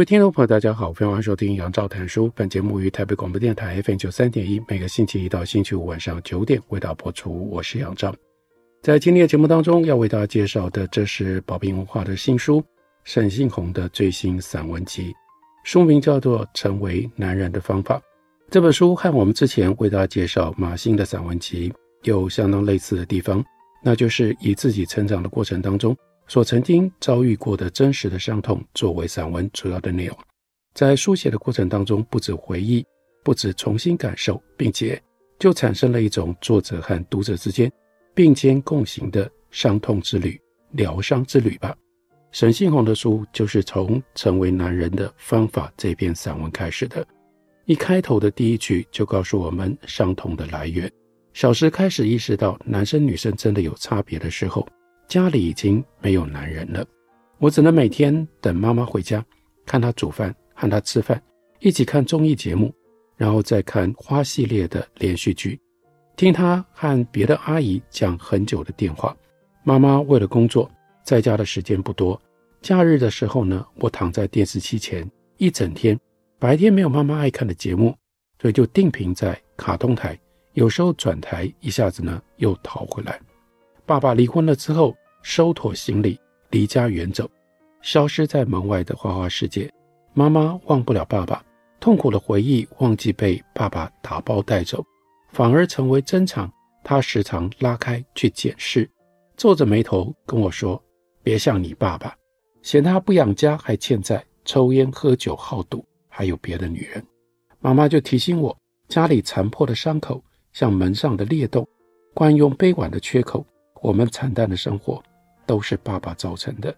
各位听众朋友，大家好，欢迎收听杨照谈书。本节目于台北广播电台 FM 九三点一，每个星期一到星期五晚上九点为大家播出。我是杨照。在今天的节目当中，要为大家介绍的，这是宝瓶文化的新书沈信宏的最新散文集，书名叫做《成为男人的方法》。这本书和我们之前为大家介绍马欣的散文集有相当类似的地方，那就是以自己成长的过程当中。所曾经遭遇过的真实的伤痛作为散文主要的内容，在书写的过程当中，不止回忆，不止重新感受，并且就产生了一种作者和读者之间并肩共行的伤痛之旅、疗伤之旅吧。沈信宏的书就是从成为男人的方法这篇散文开始的，一开头的第一句就告诉我们伤痛的来源。小时开始意识到男生女生真的有差别的时候。家里已经没有男人了，我只能每天等妈妈回家，看她煮饭，和她吃饭，一起看综艺节目，然后再看花系列的连续剧，听她和别的阿姨讲很久的电话。妈妈为了工作，在家的时间不多，假日的时候呢，我躺在电视机前一整天，白天没有妈妈爱看的节目，所以就定频在卡通台，有时候转台，一下子呢又逃回来。爸爸离婚了之后，收妥行李，离家远走，消失在门外的花花世界。妈妈忘不了爸爸，痛苦的回忆忘记被爸爸打包带走，反而成为珍藏。她时常拉开去检视，皱着眉头跟我说：“别像你爸爸，嫌他不养家还欠债，抽烟喝酒好赌，还有别的女人。”妈妈就提醒我，家里残破的伤口像门上的裂洞，惯用杯碗的缺口。我们惨淡的生活都是爸爸造成的。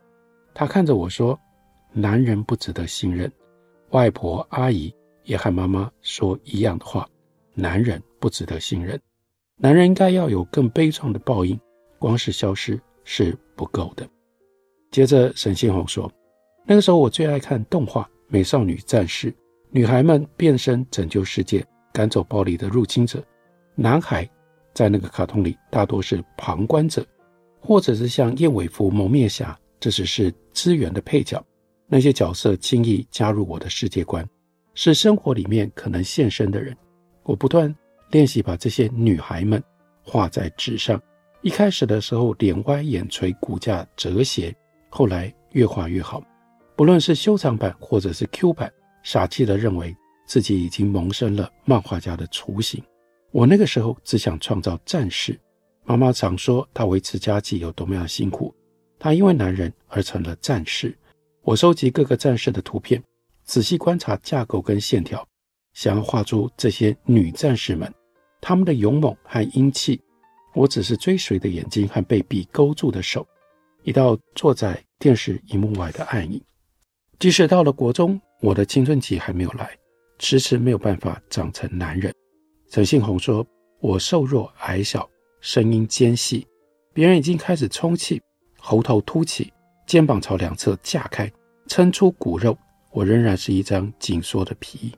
他看着我说：“男人不值得信任。”外婆、阿姨也和妈妈说一样的话：“男人不值得信任。”男人应该要有更悲壮的报应，光是消失是不够的。接着，沈信宏说：“那个时候我最爱看动画《美少女战士》，女孩们变身拯救世界，赶走暴力的入侵者；男孩。”在那个卡通里，大多是旁观者，或者是像燕尾服蒙面侠，这只是支援的配角。那些角色轻易加入我的世界观，是生活里面可能现身的人。我不断练习把这些女孩们画在纸上。一开始的时候，脸歪眼垂，骨架折斜，后来越画越好。不论是修长版或者是 Q 版，傻气地认为自己已经萌生了漫画家的雏形。我那个时候只想创造战士。妈妈常说她维持家计有多么样辛苦，她因为男人而成了战士。我收集各个战士的图片，仔细观察架构跟线条，想要画出这些女战士们，她们的勇猛和英气。我只是追随的眼睛和被笔勾住的手，一道坐在电视荧幕外的暗影。即使到了国中，我的青春期还没有来，迟迟没有办法长成男人。陈信宏说：“我瘦弱矮小，声音尖细，别人已经开始充气，喉头凸起，肩膀朝两侧架开，撑出骨肉。我仍然是一张紧缩的皮。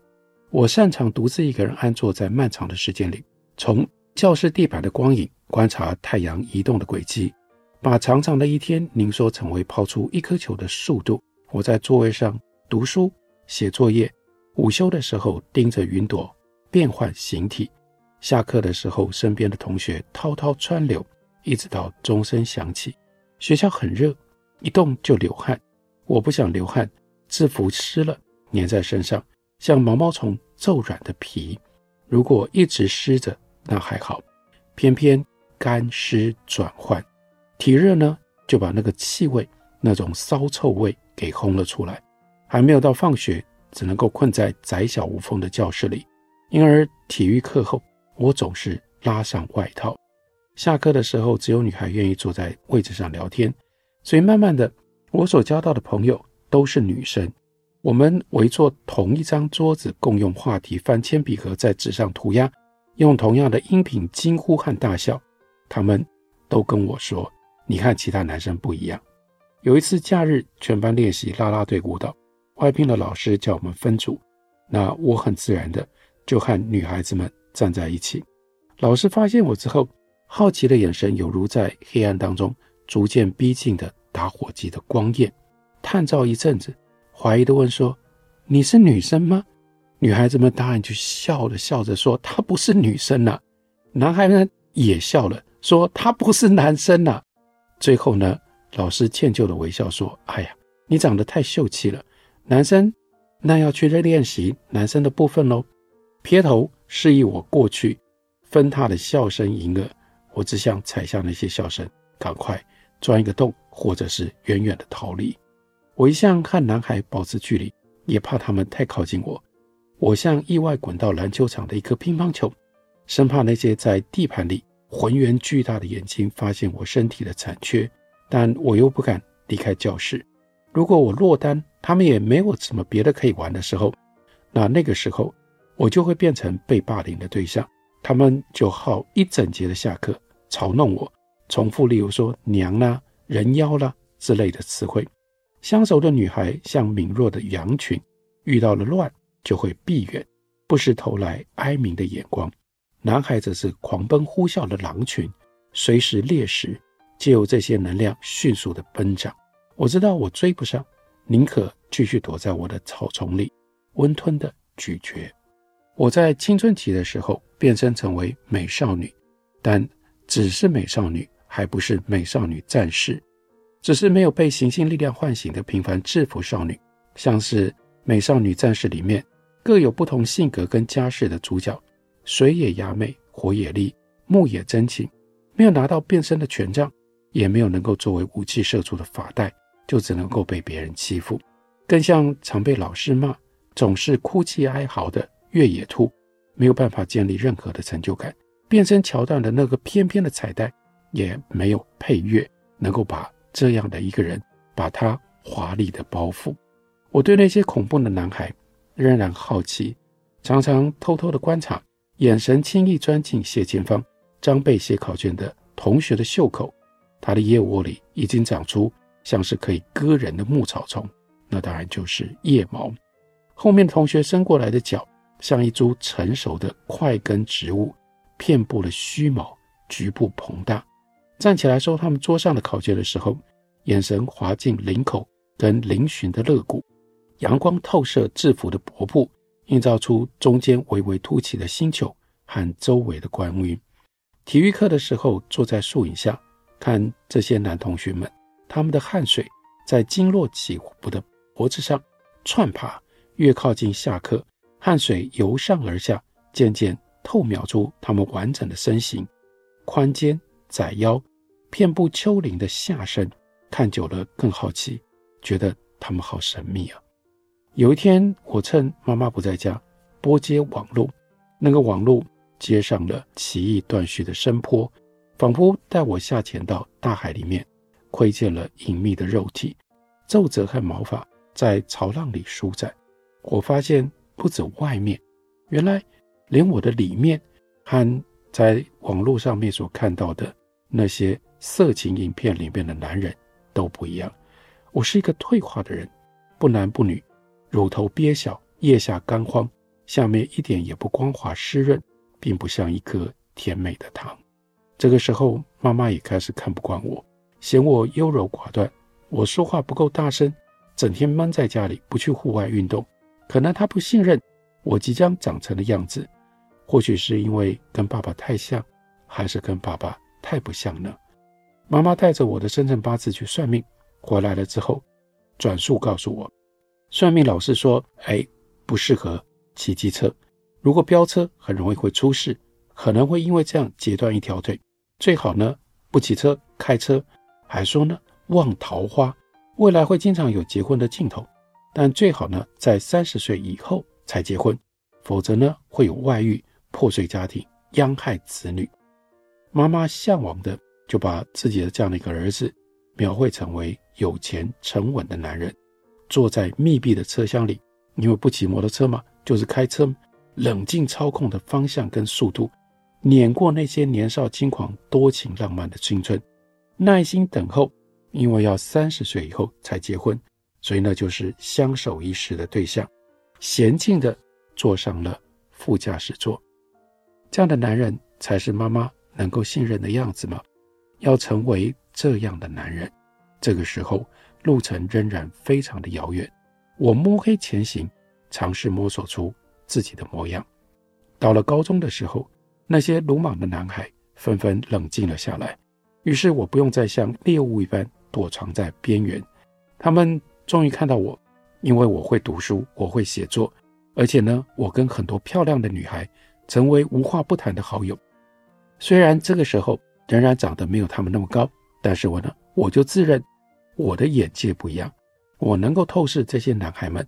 我擅长独自一个人安坐在漫长的时间里，从教室地板的光影观察太阳移动的轨迹，把长长的一天凝缩成为抛出一颗球的速度。我在座位上读书、写作业，午休的时候盯着云朵。”变换形体，下课的时候，身边的同学滔滔川流，一直到钟声响起。学校很热，一动就流汗。我不想流汗，制服湿了，粘在身上，像毛毛虫皱软的皮。如果一直湿着，那还好，偏偏干湿转换，体热呢，就把那个气味，那种骚臭味给轰了出来。还没有到放学，只能够困在窄小无缝的教室里。因而体育课后，我总是拉上外套。下课的时候，只有女孩愿意坐在位置上聊天。所以慢慢的，我所交到的朋友都是女生。我们围坐同一张桌子，共用话题，翻铅笔盒在纸上涂鸦，用同样的音频惊呼和大笑。他们都跟我说：“你看其他男生不一样。”有一次假日，全班练习啦啦队舞蹈，外聘的老师叫我们分组，那我很自然的就和女孩子们站在一起。老师发现我之后，好奇的眼神犹如在黑暗当中逐渐逼近的打火机的光焰，探照一阵子，怀疑的问说：“你是女生吗？”女孩子们当然就笑了，笑着说：“她不是女生呐。”男孩们也笑了，说：“他不是男生呐。”最后呢，老师歉疚的微笑说：“哎呀，你长得太秀气了，男生那要去练习男生的部分喽。”撇头示意我过去。分他的笑声迎耳，我只想踩下那些笑声，赶快钻一个洞，或者是远远的逃离。我一向和男孩保持距离，也怕他们太靠近我。我像意外滚到篮球场的一颗乒乓球，生怕那些在地盘里浑圆巨大的眼睛发现我身体的残缺，但我又不敢离开教室。如果我落单，他们也没有什么别的可以玩的时候，那那个时候我就会变成被霸凌的对象。他们就好一整节的下课嘲弄我，重复例如说“娘啦”“人妖啦”之类的词汇。相熟的女孩像敏弱的羊群，遇到了乱就会避远，不时投来哀鸣的眼光。男孩则是狂奔呼啸的狼群，随时猎食，借由这些能量迅速的奔长。我知道我追不上，宁可继续躲在我的草丛里，温吞的咀嚼。我在青春期的时候变身成为美少女，但只是美少女，还不是美少女战士，只是没有被行星力量唤醒的平凡制服少女，像是美少女战士里面各有不同性格跟家世的主角，水野雅美，火野丽，木野真情，没有拿到变身的权杖，也没有能够作为武器射出的发带，就只能够被别人欺负，更像常被老师骂，总是哭泣哀嚎的。越野兔没有办法建立任何的成就感，变身桥段的那个翩翩的彩带也没有配乐，能够把这样的一个人把他华丽的包袱。我对那些恐怖的男孩仍然好奇，常常偷偷的观察，眼神轻易钻进斜前方张备写考卷的同学的袖口，他的腋窝里已经长出像是可以割人的牧草丛，那当然就是腋毛。后面同学伸过来的脚。像一株成熟的块根植物，遍布了须毛，局部膨大。站起来收他们桌上的考卷的时候，眼神滑进领口跟嶙峋的肋骨，阳光透射制服的薄布，映照出中间微微凸起的星球和周围的光晕。体育课的时候，坐在树影下看这些男同学们，他们的汗水在经络起伏的脖子上窜爬，越靠近下课。汗水由上而下，渐渐透描出他们完整的身形，宽肩窄腰，遍布丘陵的下身，看久了更好奇，觉得他们好神秘啊。有一天，我趁妈妈不在家，拨接网路，那个网路接上了奇异断续的山坡，仿佛带我下潜到大海里面，窥见了隐秘的肉体，皱褶和毛发在潮浪里舒展。我发现。不止外面，原来连我的里面和在网络上面所看到的那些色情影片里面的男人都不一样。我是一个退化的人，不男不女，乳头憋小，腋下干荒，下面一点也不光滑湿润，并不像一颗甜美的糖。这个时候，妈妈也开始看不惯我，嫌我优柔寡断，我说话不够大声，整天闷在家里，不去户外运动。可能他不信任我即将长成的样子，或许是因为跟爸爸太像，还是跟爸爸太不像呢？妈妈带着我的生辰八字去算命，回来了之后，转述告诉我，算命老师说：“哎，不适合骑机车，如果飙车很容易会出事，可能会因为这样截断一条腿。最好呢不骑车开车，还说呢旺桃花，未来会经常有结婚的镜头。”但最好呢，在三十岁以后才结婚，否则呢会有外遇、破碎家庭、殃害子女。妈妈向往的就把自己的这样的一个儿子描绘成为有钱沉稳的男人，坐在密闭的车厢里，因为不骑摩托车嘛，就是开车，冷静操控的方向跟速度，碾过那些年少轻狂、多情浪漫的青春，耐心等候，因为要三十岁以后才结婚，所以那就是相守一世的对象，娴静地坐上了副驾驶座。这样的男人才是妈妈能够信任的样子吗？要成为这样的男人，这个时候路程仍然非常的遥远。我摸黑前行，尝试摸索出自己的模样。到了高中的时候，那些鲁莽的男孩纷纷冷静了下来，于是我不用再像猎物一般躲藏在边缘。他们终于看到我，因为我会读书，我会写作，而且呢，我跟很多漂亮的女孩成为无话不谈的好友。虽然这个时候仍然长得没有他们那么高，但是我呢，我就自认我的眼界不一样，我能够透视这些男孩们，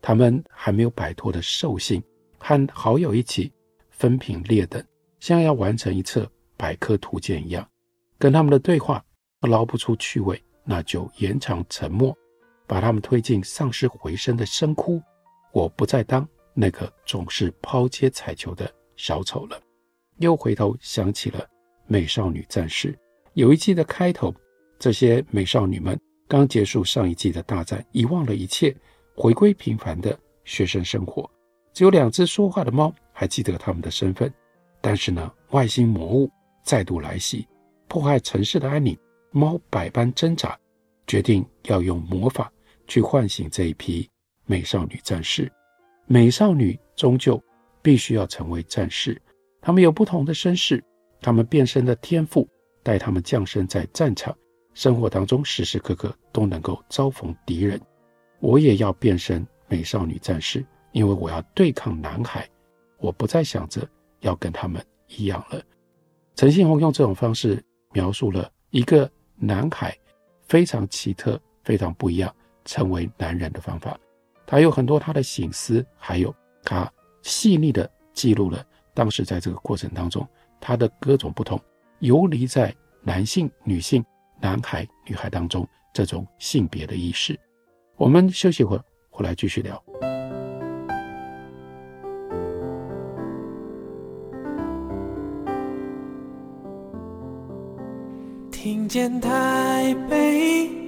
他们还没有摆脱的兽性，和好友一起分品列等，像要完成一册百科图鉴一样。跟他们的对话捞不出趣味，那就延长沉默，把他们推进丧尸回声的深窟。我不再当那个总是抛接彩球的小丑了。又回头想起了《美少女战士》有一季的开头，这些美少女们刚结束上一季的大战，遗忘了一切，回归平凡的学生生活。只有两只说话的猫还记得他们的身份。但是呢，外星魔物再度来袭，破坏城市的安宁。猫百般挣扎，决定要用魔法去唤醒这一批美少女战士。美少女终究必须要成为战士。他们有不同的身世，他们变身的天赋带他们降生在战场，生活当中时时刻刻都能够遭逢敌人。我也要变身美少女战士，因为我要对抗男孩。我不再想着要跟他们一样了。陈信宏用这种方式描述了一个男孩非常奇特、非常不一样成为男人的方法。他有很多他的省思，还有他细腻的记录了。当时在这个过程当中，他的各种不同游离在男性、女性、男孩、女孩当中这种性别的意识。我们休息一会儿，回来继续聊。听见台北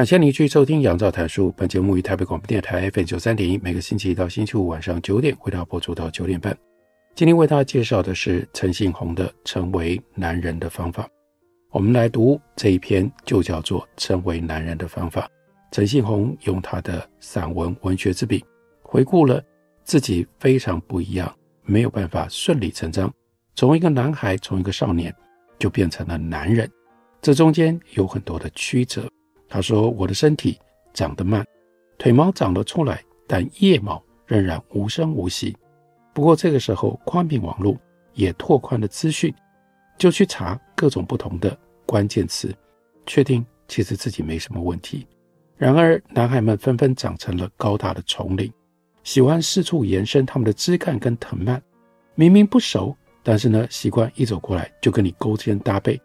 感谢您继续收听《杨照谈书》。本节目于台北广播电台 FM 九三点一，每个星期一到星期五晚上九点为大家播出到九点半。今天为大家介绍的是陈信宏的《成为男人的方法》。我们来读这一篇，就叫做《成为男人的方法》。陈信宏用他的散文文学之笔，回顾了自己非常不一样，没有办法顺理成章，从一个男孩，从一个少年，就变成了男人。这中间有很多的曲折。他说：“我的身体长得慢，腿毛长了出来，但腋毛仍然无声无息。不过这个时候，宽频网络也拓宽了资讯，就去查各种不同的关键词，确定其实自己没什么问题。然而，男孩们纷纷长成了高大的丛林，喜欢四处延伸他们的枝干跟藤蔓。明明不熟，但是呢，习惯一走过来就跟你勾肩搭背，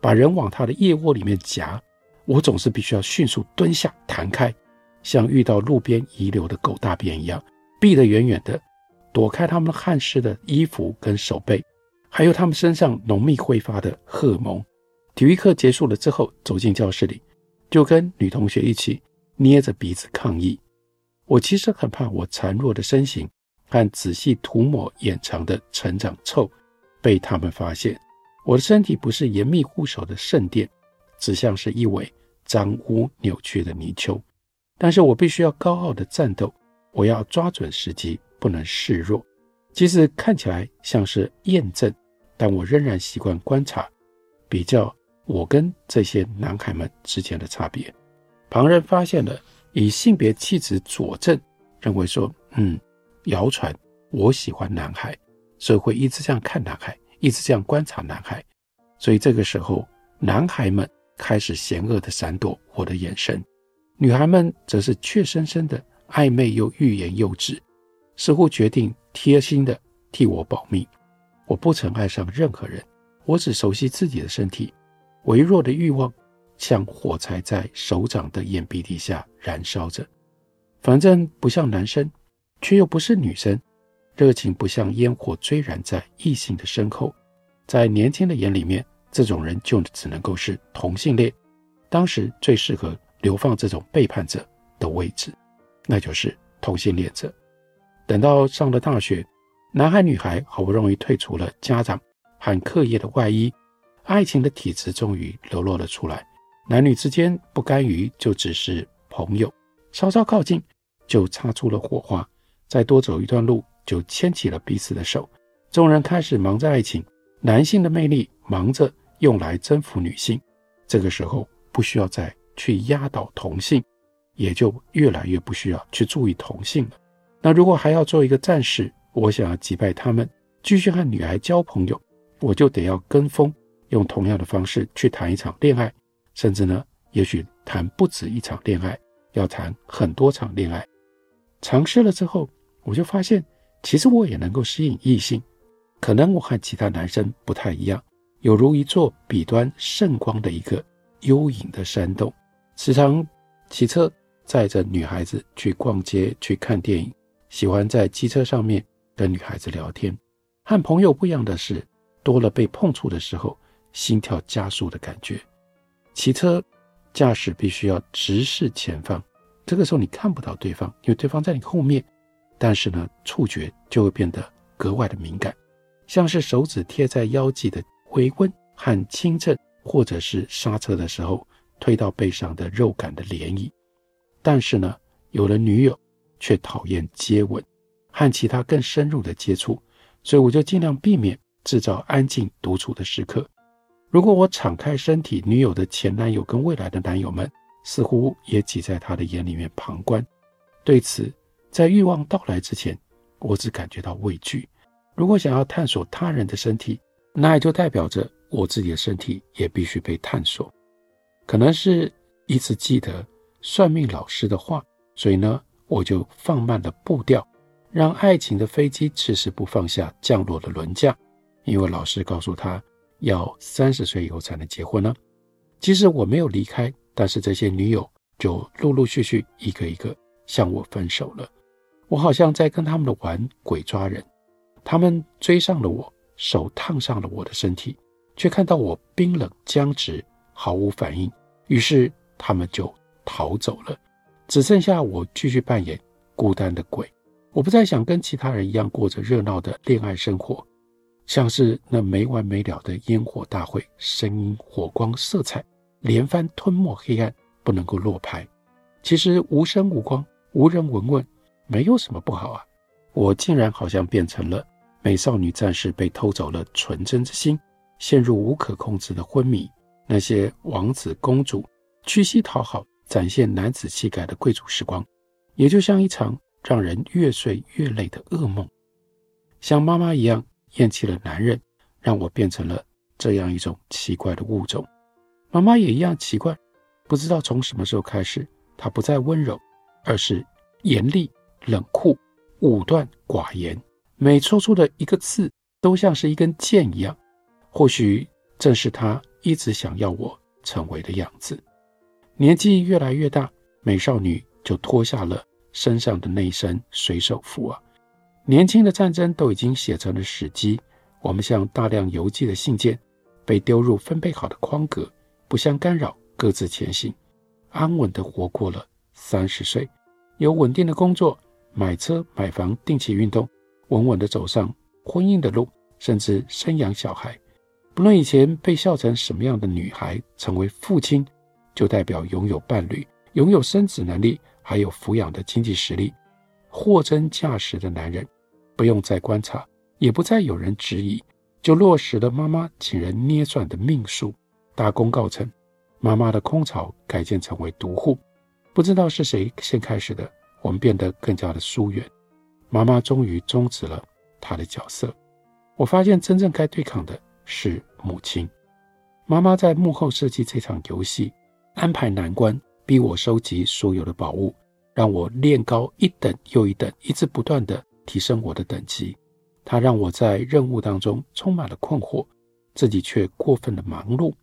把人往他的腋窝里面夹。”我总是必须要迅速蹲下，弹开，像遇到路边遗留的狗大便一样，避得远远的，躲开他们汗湿的衣服跟手背，还有他们身上浓密挥发的荷尔蒙。体育课结束了之后，走进教室里，就跟女同学一起捏着鼻子抗议。我其实很怕我孱弱的身形和仔细涂抹掩藏的成长臭被他们发现。我的身体不是严密护守的圣殿。只像是一尾脏污扭曲的泥鳅，但是我必须要高傲的战斗，我要抓准时机，不能示弱。即使看起来像是验证，但我仍然习惯观察，比较我跟这些男孩们之间的差别。旁人发现了，以性别气质佐证，认为说，嗯，谣传我喜欢男孩，所以会一直这样看男孩，一直这样观察男孩。所以这个时候，男孩们开始嫌恶地闪躲我的眼神，女孩们则是怯生生的暧昧又欲言又止，似乎决定贴心的替我保密。我不曾爱上任何人，我只熟悉自己的身体，微弱的欲望。像火柴在手掌的眼皮底下燃烧着，反正不像男生，却又不是女生，热情不像烟火追燃在异性的身后，在年轻的眼里面，这种人就只能够是同性恋。当时最适合流放这种背叛者的位置，那就是同性恋者。等到上了大学，男孩女孩好不容易退出了家长和课业的外衣，爱情的体质终于流露了出来。男女之间不甘于就只是朋友，稍稍靠近就擦出了火花，再多走一段路就牵起了彼此的手。众人开始忙着爱情，男性的魅力忙着用来征服女性。这个时候不需要再去压倒同性，也就越来越不需要去注意同性了。那如果还要做一个战士，我想要击败他们，继续和女孩交朋友，我就得要跟风，用同样的方式去谈一场恋爱。甚至呢，也许谈不止一场恋爱，要谈很多场恋爱。尝试了之后，我就发现，其实我也能够吸引异性。可能我和其他男生不太一样，有如一座彼端圣光的一个幽隐的山洞。时常骑车载着女孩子去逛街、去看电影，喜欢在机车上面跟女孩子聊天。和朋友不一样的是，多了被碰触的时候，心跳加速的感觉。骑车驾驶必须要直视前方，这个时候你看不到对方，因为对方在你后面。但是呢，触觉就会变得格外的敏感，像是手指贴在腰际的回温和轻震，或者是刹车的时候推到背上的肉感的涟漪。但是呢，有了女友却讨厌接吻和其他更深入的接触，所以我就尽量避免制造安静独处的时刻。如果我敞开身体，女友的前男友跟未来的男友们似乎也挤在她的眼里面旁观。对此，在欲望到来之前，我只感觉到畏惧。如果想要探索他人的身体，那也就代表着我自己的身体也必须被探索。可能是一直记得算命老师的话，所以呢，我就放慢了步调，让爱情的飞机迟迟不放下降落的轮架，因为老师告诉他。要三十岁以后才能结婚呢。即使我没有离开，但是这些女友就陆陆续续一个一个向我分手了。我好像在跟他们的玩鬼抓人，他们追上了我，手烫上了我的身体，却看到我冰冷僵直，毫无反应，于是他们就逃走了，只剩下我继续扮演孤单的鬼。我不再想跟其他人一样过着热闹的恋爱生活。像是那没完没了的烟火大会，声音、火光、色彩连番吞没黑暗，不能够落拍。其实无声无光，无人闻问，没有什么不好啊。我竟然好像变成了美少女战士被偷走了纯真之心，陷入无可控制的昏迷。那些王子公主屈膝讨好，展现男子气概的贵族时光，也就像一场让人越睡越累的噩梦，像妈妈一样。厌弃了男人，让我变成了这样一种奇怪的物种。妈妈也一样奇怪，不知道从什么时候开始，她不再温柔，而是严厉、冷酷、武断、寡言。每说出的一个字，都像是一根箭一样。或许正是他一直想要我成为的样子。年纪越来越大，美少女就脱下了身上的那一身水手服啊。年轻的战争都已经写成了史记，我们像大量邮寄的信件，被丢入分配好的框格，不相干扰，各自前行，安稳地活过了三十岁，有稳定的工作，买车买房，定期运动，稳稳地走上婚姻的路，甚至生养小孩。不论以前被笑成什么样的女孩，成为父亲，就代表拥有伴侣，拥有生殖能力，还有抚养的经济实力。货真价实的男人，不用再观察，也不再有人质疑，就落实了妈妈请人捏算的命数。大功告成，妈妈的空巢改建成为独户。不知道是谁先开始的，我们变得更加的疏远。妈妈终于终止了她的角色。我发现真正该对抗的是母亲。妈妈在幕后设计这场游戏，安排难关，逼我收集所有的宝物，让我练高一等又一等，一直不断地提升我的等级。她让我在任务当中充满了困惑，自己却过分的忙碌，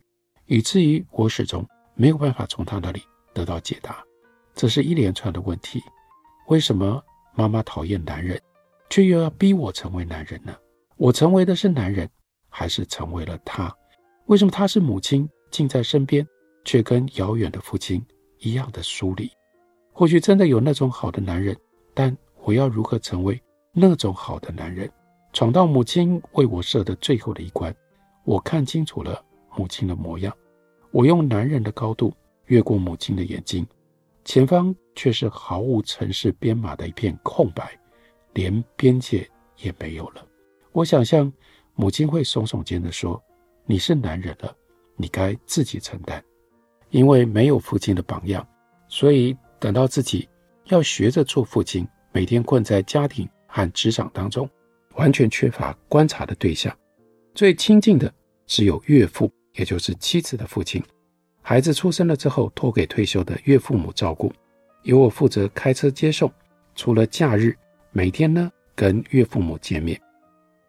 以至于我始终没有办法从她那里得到解答。这是一连串的问题。为什么妈妈讨厌男人，却又要逼我成为男人呢？我成为的是男人，还是成为了他？为什么他是母亲，近在身边，却跟遥远的父亲一样的疏离？或许真的有那种好的男人，但我要如何成为那种好的男人？闯到母亲为我设的最后的一关，我看清楚了母亲的模样。我用男人的高度越过母亲的眼睛。前方却是毫无城市编码的一片空白，连边界也没有了。我想象母亲会耸耸肩地说：“你是男人了，你该自己承担。”因为没有父亲的榜样，所以等到自己要学着做父亲，每天困在家庭和职场当中，完全缺乏观察的对象。最亲近的只有岳父，也就是妻子的父亲。孩子出生了之后，托给退休的岳父母照顾，由我负责开车接送。除了假日，每天呢跟岳父母见面。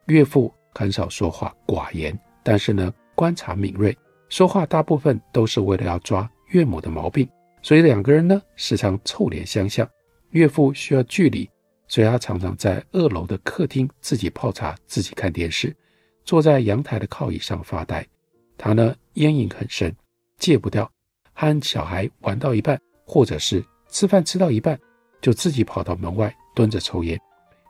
岳父很少说话，寡言，但是呢观察敏锐，说话大部分都是为了要抓岳母的毛病。所以两个人呢时常臭脸相向。岳父需要距离，所以他常常在二楼的客厅自己泡茶，自己看电视，坐在阳台的靠椅上发呆。他呢烟瘾很深。戒不掉，和小孩玩到一半，或者是吃饭吃到一半，就自己跑到门外蹲着抽烟。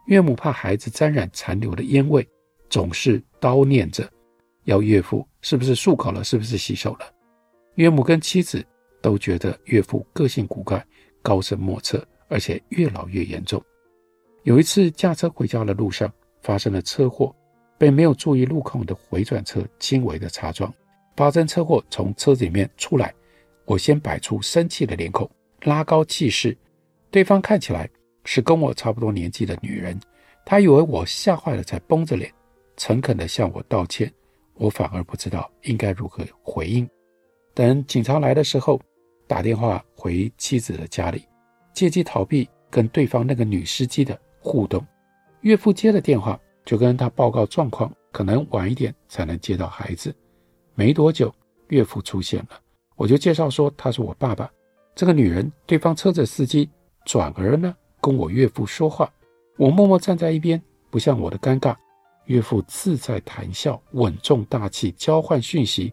岳母怕孩子沾染残留的烟味，总是叨念着，要岳父是不是漱口了，是不是洗手了。岳母跟妻子都觉得岳父个性古怪，高深莫测，而且越老越严重。有一次驾车回家的路上发生了车祸，被没有注意路况的回转车轻微的擦撞。发生车祸，从车子里面出来，我先摆出生气的脸孔，拉高气势。对方看起来是跟我差不多年纪的女人，她以为我吓坏了，才绷着脸，诚恳地向我道歉。我反而不知道应该如何回应。等警察来的时候，打电话回妻子的家里，借机逃避跟对方那个女司机的互动。岳父接了电话，就跟他报告状况，可能晚一点才能接到孩子。没多久，岳父出现了，我就介绍说他是我爸爸。这个女人，对方车子司机，转而呢跟我岳父说话。我默默站在一边，不像我的尴尬。岳父自在谈笑，稳重大气，交换讯息，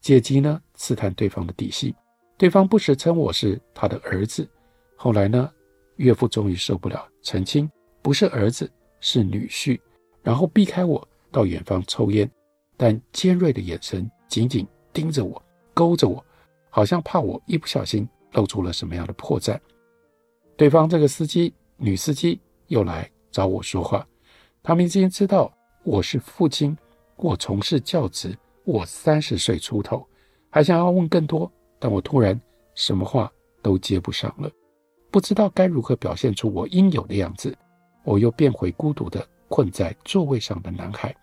借机呢刺探对方的底细。对方不时称我是他的儿子。后来呢，岳父终于受不了，澄清不是儿子，是女婿，然后避开我到远方抽烟，但尖锐的眼神。紧紧盯着我，勾着我，好像怕我一不小心露出了什么样的破绽。对方这个司机，女司机又来找我说话。他们已经知道我是父亲，我从事教职，我三十岁出头，还想要问更多，但我突然什么话都接不上了，不知道该如何表现出我应有的样子。我又变回孤独的困在座位上的男孩。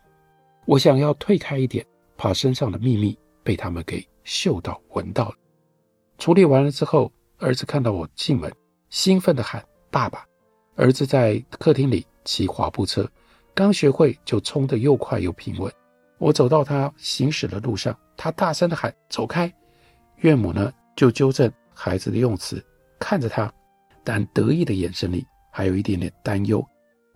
我想要退开一点。怕身上的秘密被他们给嗅到、闻到了。处理完了之后，儿子看到我进门，兴奋地喊：“爸爸！”儿子在客厅里骑滑步车，刚学会就冲得又快又平稳。我走到他行驶的路上，他大声地喊：“走开！”岳母呢，就纠正孩子的用词，看着他，但得意的眼神里还有一点点担忧，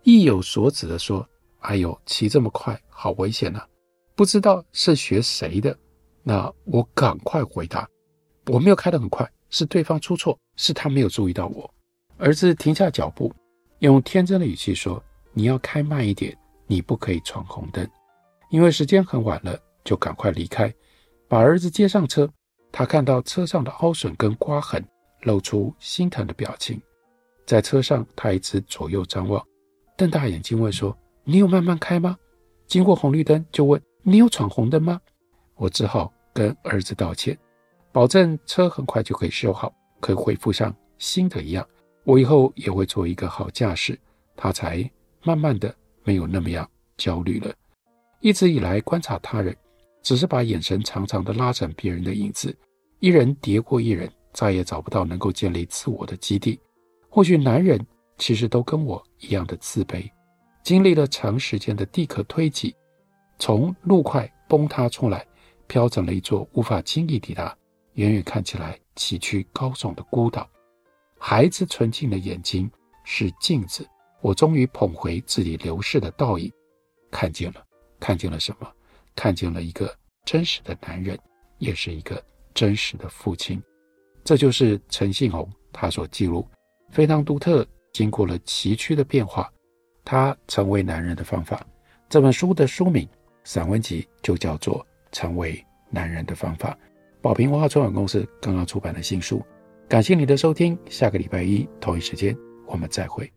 意有所指地说：“哎呦，骑这么快，好危险啊！”不知道是学谁的，那我赶快回答：我没有开得很快，是对方出错，是他没有注意到我。儿子停下脚步，用天真的语气说：“你要开慢一点，你不可以闯红灯。”因为时间很晚了，就赶快离开，把儿子接上车。他看到车上的凹损跟刮痕，露出心疼的表情。在车上，他一直左右张望，瞪大眼睛问说：“你有慢慢开吗？经过红绿灯就问你有闯红灯吗？我只好跟儿子道歉，保证车很快就可以修好，可以恢复像新的一样。我以后也会做一个好驾驶。他才慢慢的没有那么样焦虑了。一直以来观察他人，只是把眼神常常的拉成别人的影子，一人叠过一人，再也找不到能够建立自我的基地。或许男人其实都跟我一样的自卑，经历了长时间的地壳推挤，从陆块崩塌出来，飘成了一座无法轻易抵达、远远看起来崎岖高耸的孤岛。孩子纯净的眼睛是镜子。我终于捧回自己流逝的倒影，看见了，看见了什么？看见了一个真实的男人，也是一个真实的父亲。这就是陈信宏他所记录非常独特，经过了崎岖的变化，他成为男人的方法。这本书的书名散文集就叫做《成为男人的方法》。宝瓶文化出版公司刚刚出版的新书。感谢你的收听，下个礼拜一同一时间我们再会。